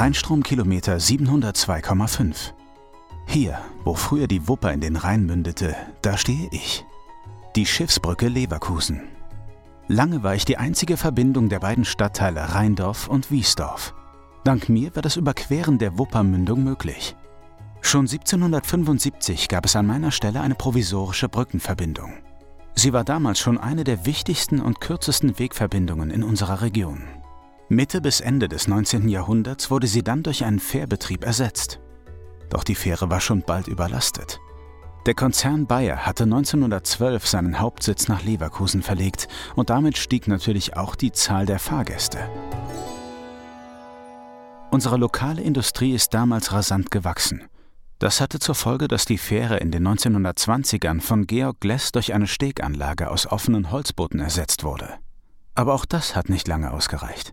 Rheinstromkilometer 702,5. Hier, wo früher die Wupper in den Rhein mündete, da stehe ich. Die Schiffsbrücke Leverkusen. Lange war ich die einzige Verbindung der beiden Stadtteile Rheindorf und Wiesdorf. Dank mir war das Überqueren der Wuppermündung möglich. Schon 1775 gab es an meiner Stelle eine provisorische Brückenverbindung. Sie war damals schon eine der wichtigsten und kürzesten Wegverbindungen in unserer Region. Mitte bis Ende des 19. Jahrhunderts wurde sie dann durch einen Fährbetrieb ersetzt. Doch die Fähre war schon bald überlastet. Der Konzern Bayer hatte 1912 seinen Hauptsitz nach Leverkusen verlegt und damit stieg natürlich auch die Zahl der Fahrgäste. Unsere lokale Industrie ist damals rasant gewachsen. Das hatte zur Folge, dass die Fähre in den 1920ern von Georg Gless durch eine Steganlage aus offenen Holzbooten ersetzt wurde. Aber auch das hat nicht lange ausgereicht.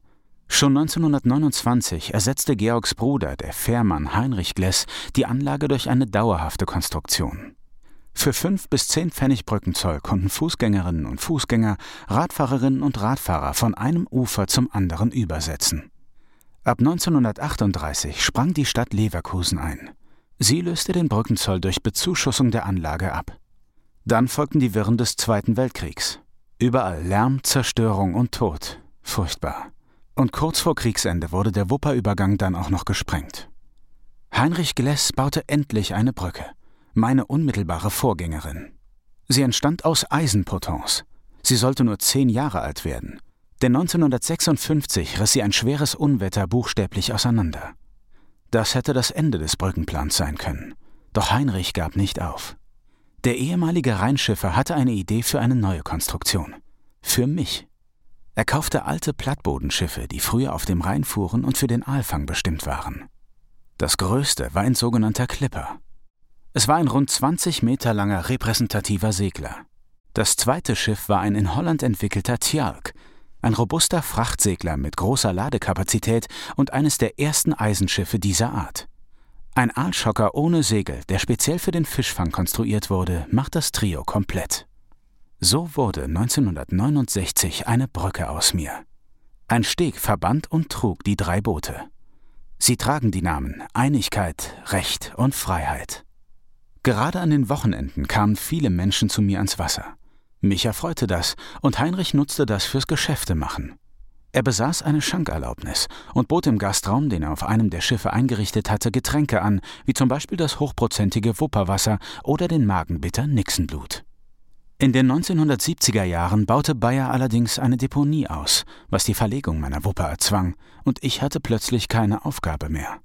Schon 1929 ersetzte Georgs Bruder, der Fährmann Heinrich Gless, die Anlage durch eine dauerhafte Konstruktion. Für fünf bis zehn Pfennig Brückenzoll konnten Fußgängerinnen und Fußgänger, Radfahrerinnen und Radfahrer von einem Ufer zum anderen übersetzen. Ab 1938 sprang die Stadt Leverkusen ein. Sie löste den Brückenzoll durch Bezuschussung der Anlage ab. Dann folgten die Wirren des Zweiten Weltkriegs. Überall Lärm, Zerstörung und Tod. Furchtbar. Und kurz vor Kriegsende wurde der Wupperübergang dann auch noch gesprengt. Heinrich Gless baute endlich eine Brücke meine unmittelbare Vorgängerin. Sie entstand aus Eisenpotence. Sie sollte nur zehn Jahre alt werden. Denn 1956 riss sie ein schweres Unwetter buchstäblich auseinander. Das hätte das Ende des Brückenplans sein können. Doch Heinrich gab nicht auf. Der ehemalige Rheinschiffer hatte eine Idee für eine neue Konstruktion. Für mich. Er kaufte alte Plattbodenschiffe, die früher auf dem Rhein fuhren und für den Aalfang bestimmt waren. Das größte war ein sogenannter Clipper. Es war ein rund 20 Meter langer repräsentativer Segler. Das zweite Schiff war ein in Holland entwickelter Tjalk, ein robuster Frachtsegler mit großer Ladekapazität und eines der ersten Eisenschiffe dieser Art. Ein Aalschocker ohne Segel, der speziell für den Fischfang konstruiert wurde, macht das Trio komplett. So wurde 1969 eine Brücke aus mir. Ein Steg verband und trug die drei Boote. Sie tragen die Namen Einigkeit, Recht und Freiheit. Gerade an den Wochenenden kamen viele Menschen zu mir ans Wasser. Mich erfreute das, und Heinrich nutzte das fürs Geschäftemachen. Er besaß eine Schankerlaubnis und bot im Gastraum, den er auf einem der Schiffe eingerichtet hatte, Getränke an, wie zum Beispiel das hochprozentige Wupperwasser oder den Magenbitter Nixenblut. In den 1970er Jahren baute Bayer allerdings eine Deponie aus, was die Verlegung meiner Wupper erzwang, und ich hatte plötzlich keine Aufgabe mehr.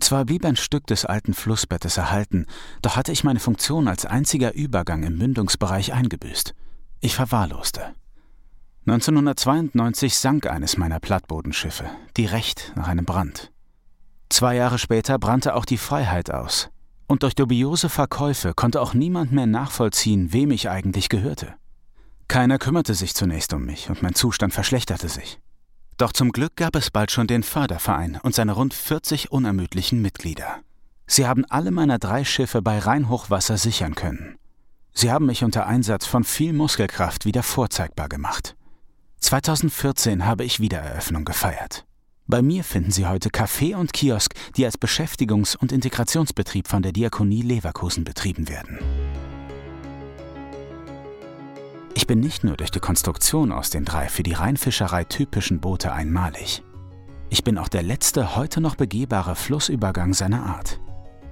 Zwar blieb ein Stück des alten Flussbettes erhalten, doch hatte ich meine Funktion als einziger Übergang im Mündungsbereich eingebüßt. Ich verwahrloste. 1992 sank eines meiner Plattbodenschiffe, die Recht nach einem Brand. Zwei Jahre später brannte auch die Freiheit aus, und durch dubiose Verkäufe konnte auch niemand mehr nachvollziehen, wem ich eigentlich gehörte. Keiner kümmerte sich zunächst um mich, und mein Zustand verschlechterte sich. Doch zum Glück gab es bald schon den Förderverein und seine rund 40 unermüdlichen Mitglieder. Sie haben alle meiner drei Schiffe bei Rheinhochwasser sichern können. Sie haben mich unter Einsatz von viel Muskelkraft wieder vorzeigbar gemacht. 2014 habe ich Wiedereröffnung gefeiert. Bei mir finden Sie heute Café und Kiosk, die als Beschäftigungs- und Integrationsbetrieb von der Diakonie Leverkusen betrieben werden. Ich bin nicht nur durch die Konstruktion aus den drei für die Rheinfischerei typischen Boote einmalig. Ich bin auch der letzte heute noch begehbare Flussübergang seiner Art.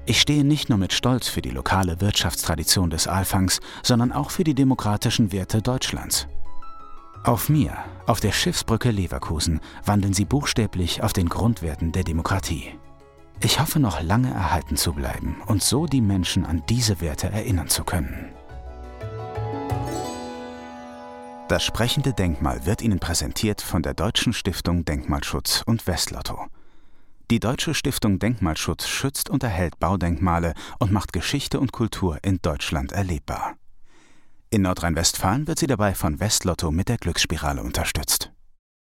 Ich stehe nicht nur mit Stolz für die lokale Wirtschaftstradition des Aalfangs, sondern auch für die demokratischen Werte Deutschlands. Auf mir, auf der Schiffsbrücke Leverkusen, wandeln sie buchstäblich auf den Grundwerten der Demokratie. Ich hoffe noch lange erhalten zu bleiben und so die Menschen an diese Werte erinnern zu können. Das sprechende Denkmal wird Ihnen präsentiert von der Deutschen Stiftung Denkmalschutz und Westlotto. Die Deutsche Stiftung Denkmalschutz schützt und erhält Baudenkmale und macht Geschichte und Kultur in Deutschland erlebbar. In Nordrhein-Westfalen wird sie dabei von Westlotto mit der Glücksspirale unterstützt.